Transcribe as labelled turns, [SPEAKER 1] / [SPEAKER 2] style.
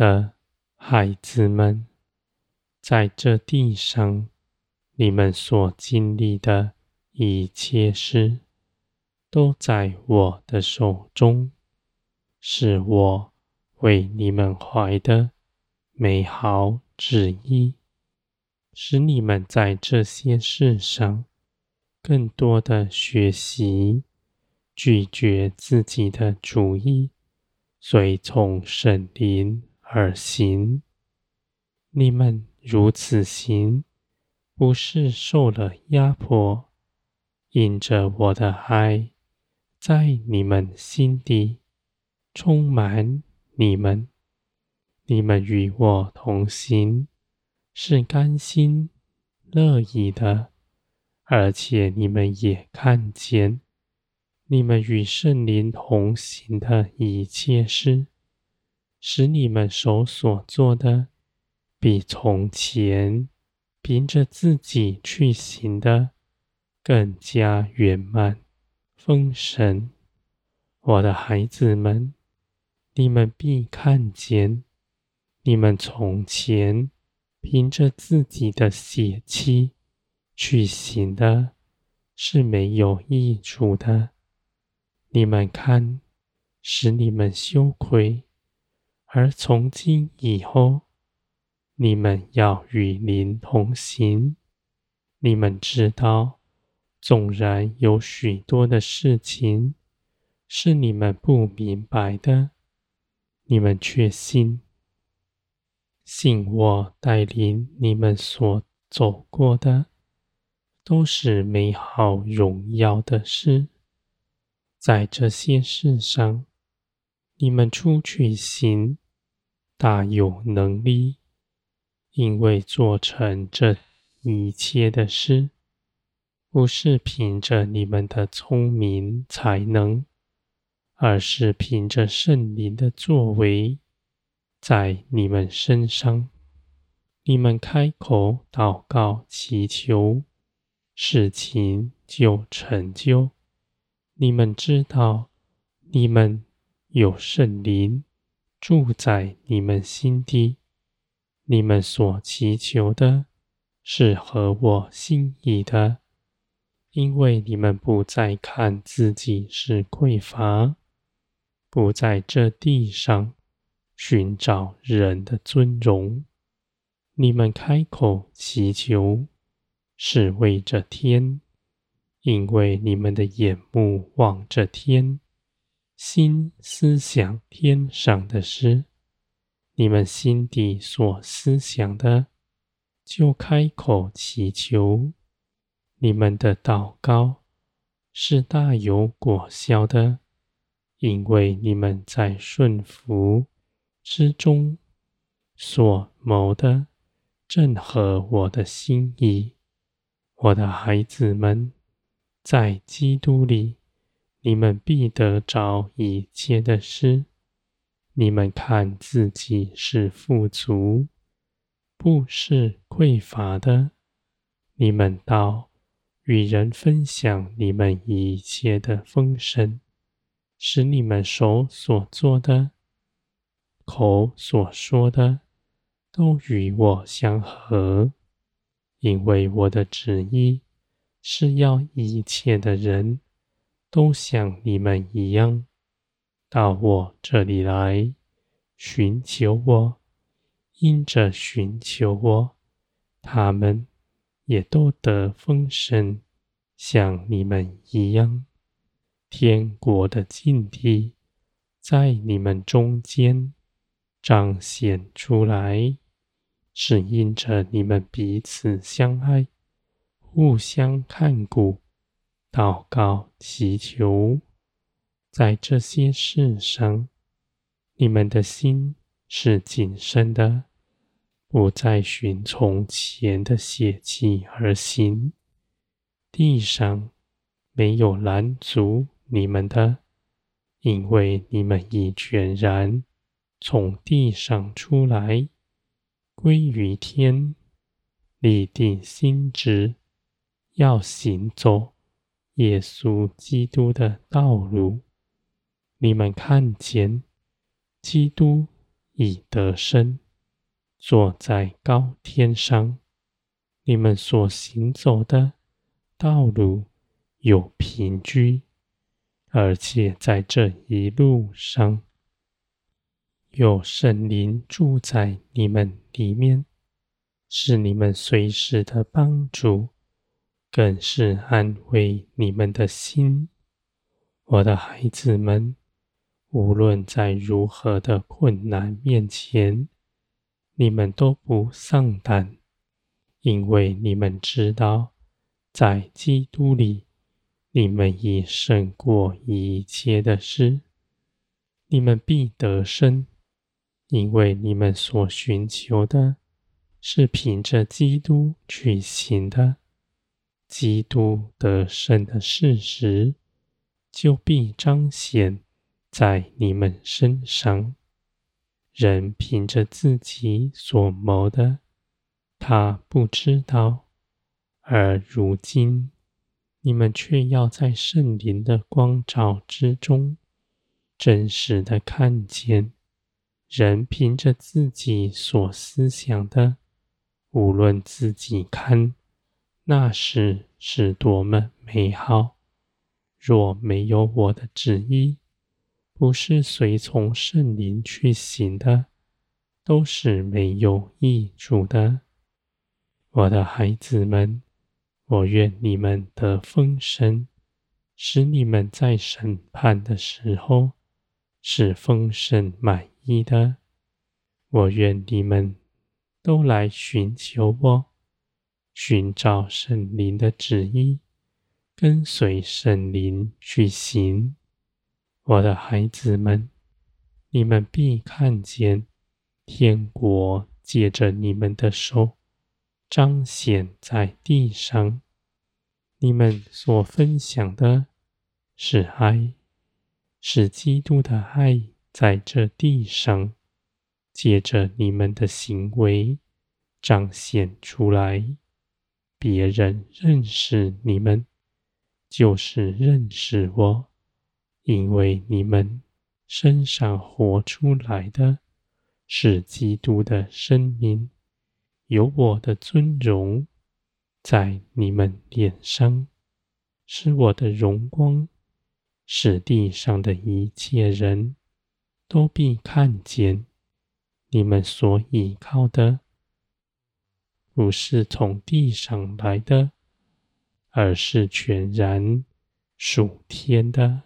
[SPEAKER 1] 的孩子们，在这地上，你们所经历的一切事，都在我的手中，是我为你们怀的美好旨意，使你们在这些事上更多的学习，拒绝自己的主意，随从神灵而行。你们如此行，不是受了压迫，引着我的爱，在你们心底充满你们。你们与我同行，是甘心乐意的，而且你们也看见，你们与圣灵同行的一切事，使你们手所做的，比从前凭着自己去行的更加圆满丰盛。我的孩子们，你们必看见，你们从前凭着自己的血气去行的是没有益处的。你们看，使你们羞愧，而从今以后。你们要与灵同行。你们知道，纵然有许多的事情是你们不明白的，你们却信，信我带领你们所走过的，都是美好荣耀的事。在这些事上，你们出去行，大有能力。因为做成这一切的事，不是凭着你们的聪明才能，而是凭着圣灵的作为，在你们身上。你们开口祷告祈求，事情就成就。你们知道，你们有圣灵住在你们心底。你们所祈求的是合我心意的，因为你们不再看自己是匮乏，不在这地上寻找人的尊荣。你们开口祈求是为着天，因为你们的眼目望着天，心思想天上的事。你们心底所思想的，就开口祈求。你们的祷告是大有果效的，因为你们在顺服之中所谋的，正合我的心意。我的孩子们，在基督里，你们必得着一切的事。你们看自己是富足，不是匮乏的。你们到与人分享你们一切的丰盛，使你们手所做的、口所说的，都与我相合。因为我的旨意是要一切的人都像你们一样。到我这里来寻求我，因着寻求我，他们也都得丰盛，像你们一样。天国的境地在你们中间彰显出来，是因着你们彼此相爱，互相看顾，祷告祈求。在这些事上，你们的心是谨慎的，不再循从前的血气而行。地上没有拦阻你们的，因为你们已全然从地上出来，归于天，立定心志，要行走耶稣基督的道路。你们看见，基督已得胜，坐在高天上。你们所行走的道路有凭据，而且在这一路上，有圣灵住在你们里面，是你们随时的帮助，更是安慰你们的心。我的孩子们，无论在如何的困难面前，你们都不丧胆。因为你们知道，在基督里，你们已胜过一切的事，你们必得胜，因为你们所寻求的，是凭着基督去行的。基督得胜的事实，就必彰显在你们身上。人凭着自己所谋的。他不知道，而如今你们却要在圣灵的光照之中，真实的看见，人凭着自己所思想的，无论自己看那时是多么美好，若没有我的旨意，不是随从圣灵去行的，都是没有益处的。我的孩子们，我愿你们得丰盛，使你们在审判的时候是丰盛满意的。我愿你们都来寻求我，寻找圣灵的旨意，跟随圣灵去行。我的孩子们，你们必看见天国借着你们的手。彰显在地上，你们所分享的是爱，是基督的爱在这地上，借着你们的行为彰显出来。别人认识你们，就是认识我，因为你们身上活出来的是基督的生命。有我的尊荣在你们脸上，是我的荣光，使地上的一切人都必看见。你们所依靠的，不是从地上来的，而是全然属天的。